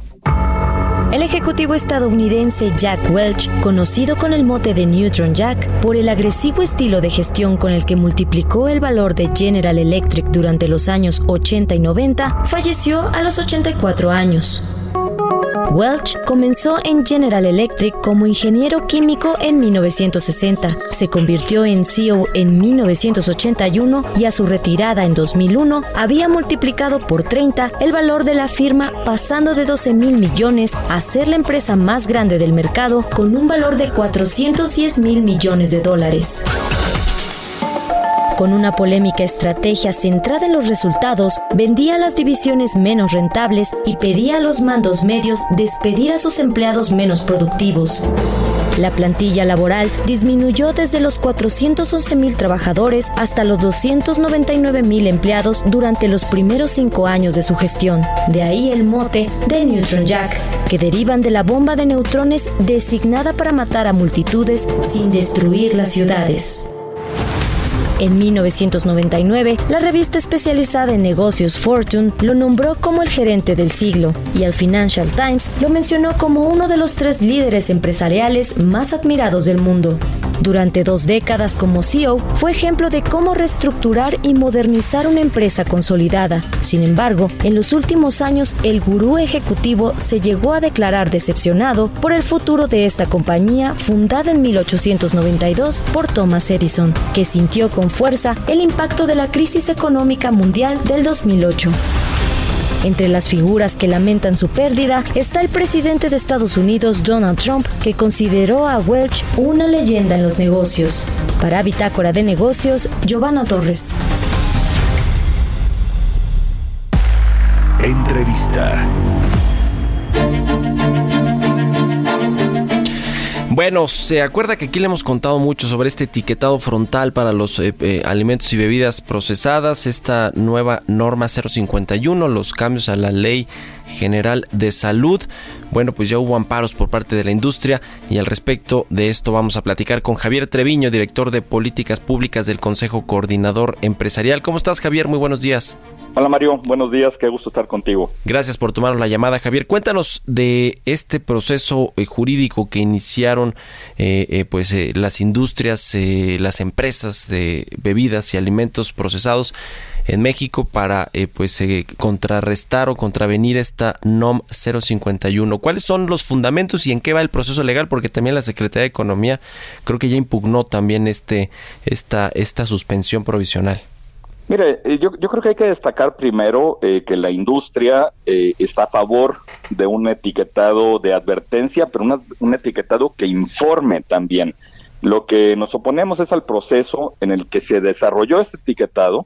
El ejecutivo estadounidense Jack Welch, conocido con el mote de Neutron Jack por el agresivo estilo de gestión con el que multiplicó el valor de General Electric durante los años 80 y 90, falleció a los 84 años. Welch comenzó en General Electric como ingeniero químico en 1960, se convirtió en CEO en 1981 y a su retirada en 2001 había multiplicado por 30 el valor de la firma pasando de 12 mil millones a ser la empresa más grande del mercado con un valor de 410 mil millones de dólares. Con una polémica estrategia centrada en los resultados, vendía las divisiones menos rentables y pedía a los mandos medios despedir a sus empleados menos productivos. La plantilla laboral disminuyó desde los 411 mil trabajadores hasta los 299 mil empleados durante los primeros cinco años de su gestión. De ahí el mote de Neutron Jack, que derivan de la bomba de neutrones designada para matar a multitudes sin destruir las ciudades. En 1999, la revista especializada en negocios Fortune lo nombró como el gerente del siglo y el Financial Times lo mencionó como uno de los tres líderes empresariales más admirados del mundo. Durante dos décadas como CEO, fue ejemplo de cómo reestructurar y modernizar una empresa consolidada. Sin embargo, en los últimos años, el gurú ejecutivo se llegó a declarar decepcionado por el futuro de esta compañía fundada en 1892 por Thomas Edison, que sintió con fuerza el impacto de la crisis económica mundial del 2008. Entre las figuras que lamentan su pérdida está el presidente de Estados Unidos, Donald Trump, que consideró a Welch una leyenda en los negocios. Para Bitácora de Negocios, Giovanna Torres. Entrevista. Bueno, se acuerda que aquí le hemos contado mucho sobre este etiquetado frontal para los eh, eh, alimentos y bebidas procesadas, esta nueva norma 051, los cambios a la ley General de Salud. Bueno, pues ya hubo amparos por parte de la industria y al respecto de esto vamos a platicar con Javier Treviño, director de Políticas Públicas del Consejo Coordinador Empresarial. ¿Cómo estás, Javier? Muy buenos días. Hola Mario, buenos días, qué gusto estar contigo. Gracias por tomarnos la llamada, Javier. Cuéntanos de este proceso eh, jurídico que iniciaron eh, eh, pues las industrias, las empresas de bebidas y alimentos procesados en México para pues contrarrestar o contravenir esta NOM 051. ¿Cuáles son los fundamentos y en qué va el proceso legal? Porque también la Secretaría de Economía creo que ya impugnó también este esta esta suspensión provisional. Mire, eh, yo, yo creo que hay que destacar primero eh, que la industria eh, está a favor de un etiquetado de advertencia, pero un etiquetado que informe también. Lo que nos oponemos es al proceso en el que se desarrolló este etiquetado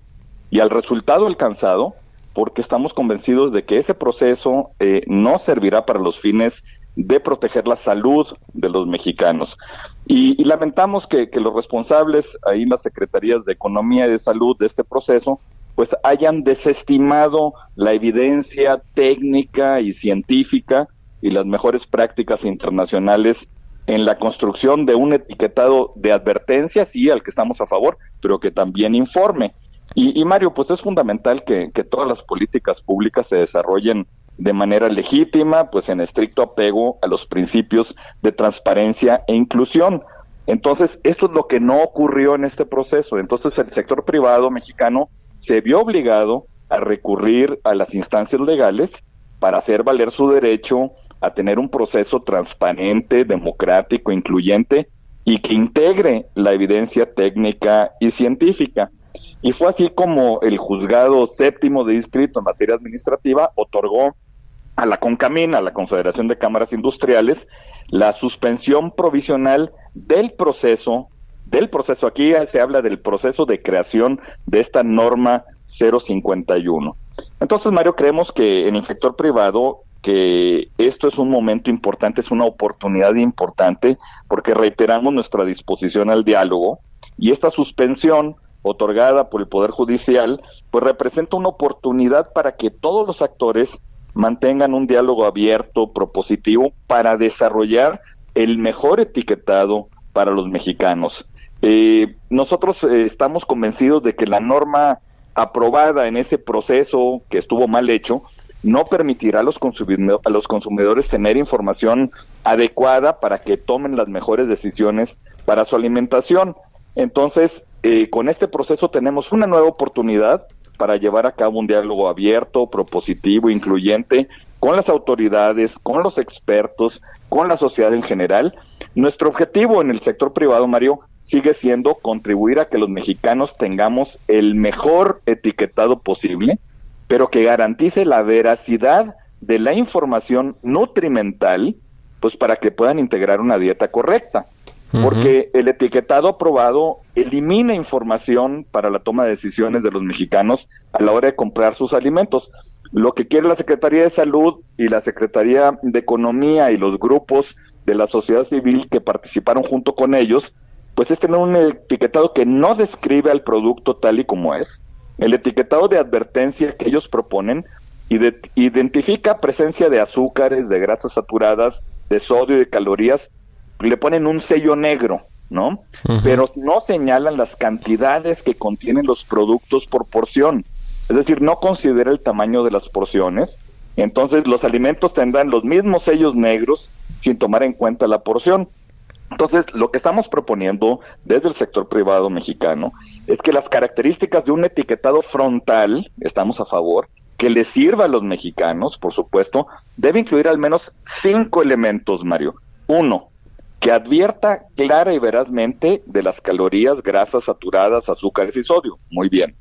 y al resultado alcanzado, porque estamos convencidos de que ese proceso no servirá para los fines de proteger la salud de los mexicanos. Y, lamentamos que, los responsables ahí las secretarías de Economía y de Salud de este proceso, pues hayan desestimado la evidencia técnica y científica y las mejores prácticas internacionales en la construcción de un etiquetado de advertencia, sí, al que estamos a favor, pero que también informe. Y, Mario, pues es fundamental que, que todas las políticas públicas se desarrollen de manera legítima, pues en estricto apego a los principios de transparencia e inclusión. Entonces, esto es lo que no ocurrió en este proceso. Entonces, el sector privado mexicano se vio obligado a recurrir a las instancias legales para hacer valer su derecho a tener un proceso transparente, democrático, incluyente y que integre la evidencia técnica y científica. Y fue así como el juzgado séptimo de distrito en materia administrativa otorgó a la CONCAMIN, a la Confederación de Cámaras Industriales, la suspensión provisional del proceso, del proceso, aquí se habla del proceso de creación de esta norma 051. Entonces, Mario, creemos que en el sector privado que esto es un momento importante, es una oportunidad importante, porque reiteramos nuestra disposición al diálogo y esta suspensión otorgada por el Poder Judicial, pues representa una oportunidad para que todos los actores mantengan un diálogo abierto, propositivo, para desarrollar el mejor etiquetado para los mexicanos. Eh, nosotros eh, estamos convencidos de que la norma aprobada en ese proceso que estuvo mal hecho no permitirá a los, a los consumidores tener información adecuada para que tomen las mejores decisiones para su alimentación. Entonces, eh, con este proceso tenemos una nueva oportunidad para llevar a cabo un diálogo abierto, propositivo, incluyente con las autoridades, con los expertos, con la sociedad en general. Nuestro objetivo en el sector privado, Mario, sigue siendo contribuir a que los mexicanos tengamos el mejor etiquetado posible, pero que garantice la veracidad de la información nutrimental, pues para que puedan integrar una dieta correcta porque el etiquetado aprobado elimina información para la toma de decisiones de los mexicanos a la hora de comprar sus alimentos. Lo que quiere la Secretaría de Salud y la Secretaría de Economía y los grupos de la sociedad civil que participaron junto con ellos, pues es tener un etiquetado que no describe al producto tal y como es. El etiquetado de advertencia que ellos proponen identifica presencia de azúcares, de grasas saturadas, de sodio y de calorías le ponen un sello negro, ¿no? Pero no señalan las cantidades que contienen los productos por porción. Es decir, no considera el tamaño de las porciones. Entonces, los alimentos tendrán los mismos sellos negros sin tomar en cuenta la porción. Entonces, lo que estamos proponiendo desde el sector privado mexicano es que las características de un etiquetado frontal, estamos a favor, que le sirva a los mexicanos, por supuesto, debe incluir al menos cinco elementos, Mario. Uno, que advierta clara y verazmente de las calorías, grasas saturadas, azúcares y sodio. Muy bien.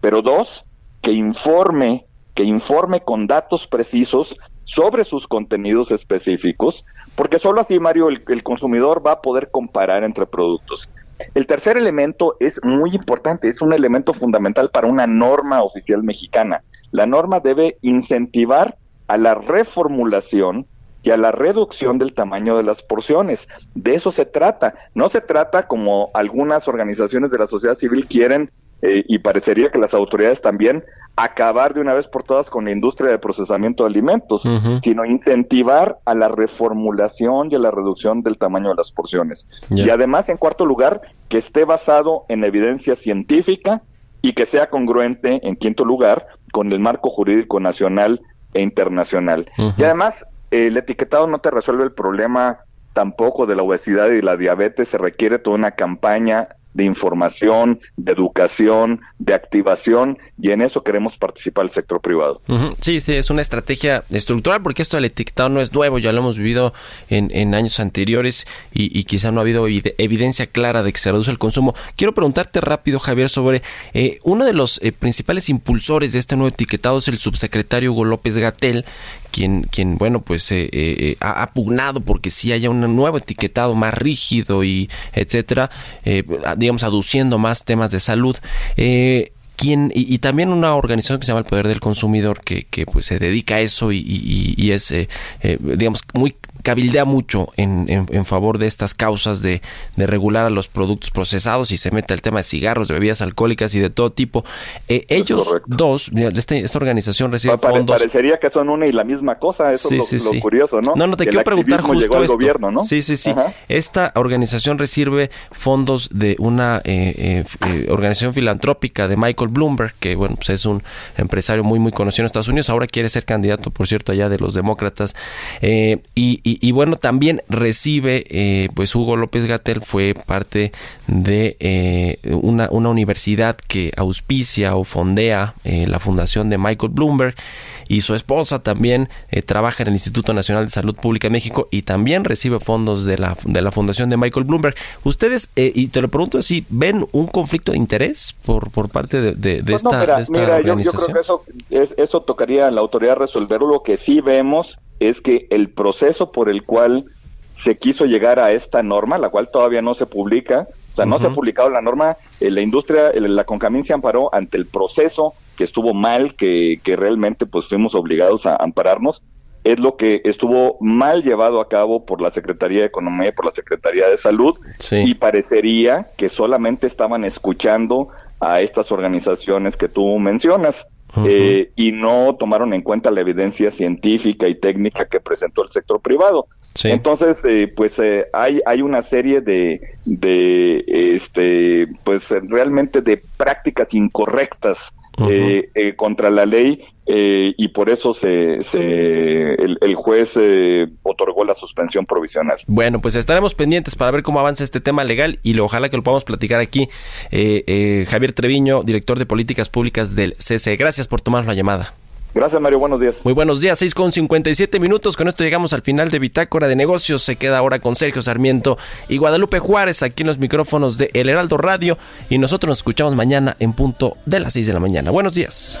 Pero dos, que informe, que informe con datos precisos sobre sus contenidos específicos, porque solo así, Mario, el, el consumidor va a poder comparar entre productos. El tercer elemento es muy importante, es un elemento fundamental para una norma oficial mexicana. La norma debe incentivar a la reformulación y a la reducción del tamaño de las porciones. De eso se trata. No se trata como algunas organizaciones de la sociedad civil quieren eh, y parecería que las autoridades también acabar de una vez por todas con la industria de procesamiento de alimentos, sino incentivar a la reformulación y a la reducción del tamaño de las porciones. Y además, en cuarto lugar, que esté basado en evidencia científica y que sea congruente, en quinto lugar, con el marco jurídico nacional e internacional. Y además, el etiquetado no te resuelve el problema tampoco de la obesidad y la diabetes, se requiere toda una campaña de información, de educación, de activación, y en eso queremos participar el sector privado. Sí, sí, es una estrategia estructural, porque esto del etiquetado no es nuevo, ya lo hemos vivido en, en años anteriores y, quizá no ha habido evidencia clara de que se reduce el consumo. Quiero preguntarte rápido, Javier, sobre eh, uno de los eh, principales impulsores de este nuevo etiquetado es el subsecretario Hugo López Gatel, quien, quien bueno, pues eh, eh, ha, pugnado porque si haya un nuevo etiquetado más rígido y etcétera, eh, digamos, aduciendo más temas de salud. Quien, y, también una organización que se llama el Poder del Consumidor que, que pues se dedica a eso y, y, es digamos muy cabildea mucho en, en, favor de estas causas de, de, regular a los productos procesados y se mete el tema de cigarros, de bebidas alcohólicas y de todo tipo. Eh, ellos dos, este, esta organización recibe fondos. Parecería que son una y la misma cosa, eso es lo, curioso, ¿no? No, no, te quiero preguntar justo esto. Gobierno, ¿no? Sí, sí, sí. Esta organización recibe fondos de una eh, eh, organización filantrópica de Michael Bloomberg, que bueno, pues es un empresario muy, muy conocido en Estados Unidos, ahora quiere ser candidato, por cierto, allá de los demócratas. y y, bueno, también recibe, eh, pues Hugo López Gatel fue parte de eh, una, una, universidad que auspicia o fondea eh, la fundación de Michael Bloomberg y su esposa también trabaja en el Instituto Nacional de Salud Pública de México y también recibe fondos de la, de la fundación de Michael Bloomberg. Ustedes, y te lo pregunto así, ¿ven un conflicto de interés por, por parte de, de, pues esta, mira, mira, Yo, yo, creo que eso, eso tocaría a la autoridad resolverlo. Lo que sí vemos es que el proceso por el cual se quiso llegar a esta norma, la cual todavía no se publica, o sea, no se ha publicado la norma, eh, la industria, la Concamín se amparó ante el proceso que estuvo mal, que, que realmente pues fuimos obligados a ampararnos, es lo que estuvo mal llevado a cabo por la Secretaría de Economía y por la Secretaría de Salud y parecería que solamente estaban escuchando a estas organizaciones que tú mencionas. Eh, y no tomaron en cuenta la evidencia científica y técnica que presentó el sector privado. Entonces, eh, pues eh, hay, hay una serie de, de este, pues realmente de prácticas incorrectas contra la ley y por eso se, se el, juez otorgó la suspensión provisional. Bueno, pues estaremos pendientes para ver cómo avanza este tema legal y lo, ojalá que lo podamos platicar aquí. Javier Treviño, director de políticas públicas del CC. Gracias por tomar la llamada. Gracias, Mario. Buenos días. Muy buenos días. 6 con 57 minutos. Con esto llegamos al final de Bitácora de Negocios. Se queda ahora con Sergio Sarmiento y Guadalupe Juárez aquí en los micrófonos de El Heraldo Radio. Y nosotros nos escuchamos mañana en punto de las 6 de la mañana. Buenos días.